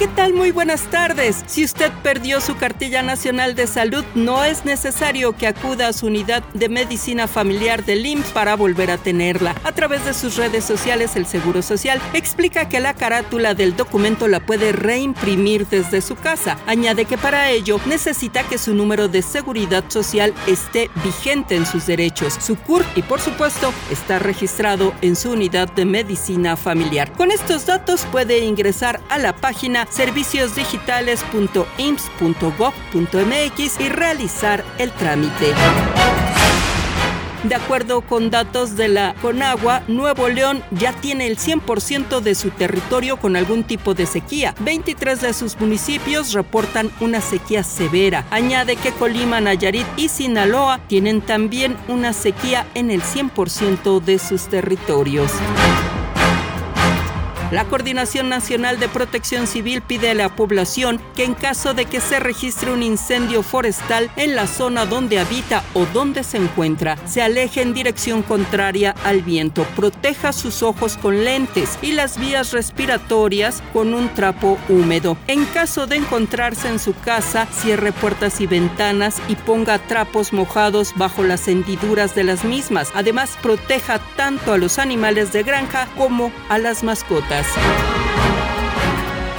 ¿Qué tal? Muy buenas tardes. Si usted perdió su cartilla nacional de salud, no es necesario que acuda a su unidad de medicina familiar del IMSS para volver a tenerla. A través de sus redes sociales, el Seguro Social explica que la carátula del documento la puede reimprimir desde su casa. Añade que para ello necesita que su número de seguridad social esté vigente en sus derechos, su CUR y por supuesto está registrado en su unidad de medicina familiar. Con estos datos puede ingresar a la página serviciosdigitales.ims.gov.mx y realizar el trámite. De acuerdo con datos de la Conagua, Nuevo León ya tiene el 100% de su territorio con algún tipo de sequía. 23 de sus municipios reportan una sequía severa. Añade que Colima, Nayarit y Sinaloa tienen también una sequía en el 100% de sus territorios. La Coordinación Nacional de Protección Civil pide a la población que en caso de que se registre un incendio forestal en la zona donde habita o donde se encuentra, se aleje en dirección contraria al viento, proteja sus ojos con lentes y las vías respiratorias con un trapo húmedo. En caso de encontrarse en su casa, cierre puertas y ventanas y ponga trapos mojados bajo las hendiduras de las mismas. Además, proteja tanto a los animales de granja como a las mascotas. podcast.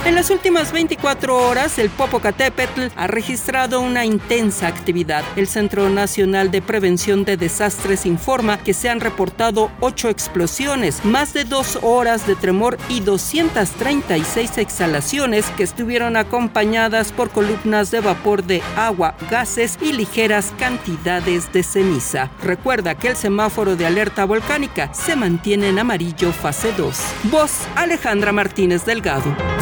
En las últimas 24 horas, el Popocatépetl ha registrado una intensa actividad. El Centro Nacional de Prevención de Desastres informa que se han reportado 8 explosiones, más de 2 horas de tremor y 236 exhalaciones que estuvieron acompañadas por columnas de vapor de agua, gases y ligeras cantidades de ceniza. Recuerda que el semáforo de alerta volcánica se mantiene en amarillo fase 2. Voz Alejandra Martínez Delgado.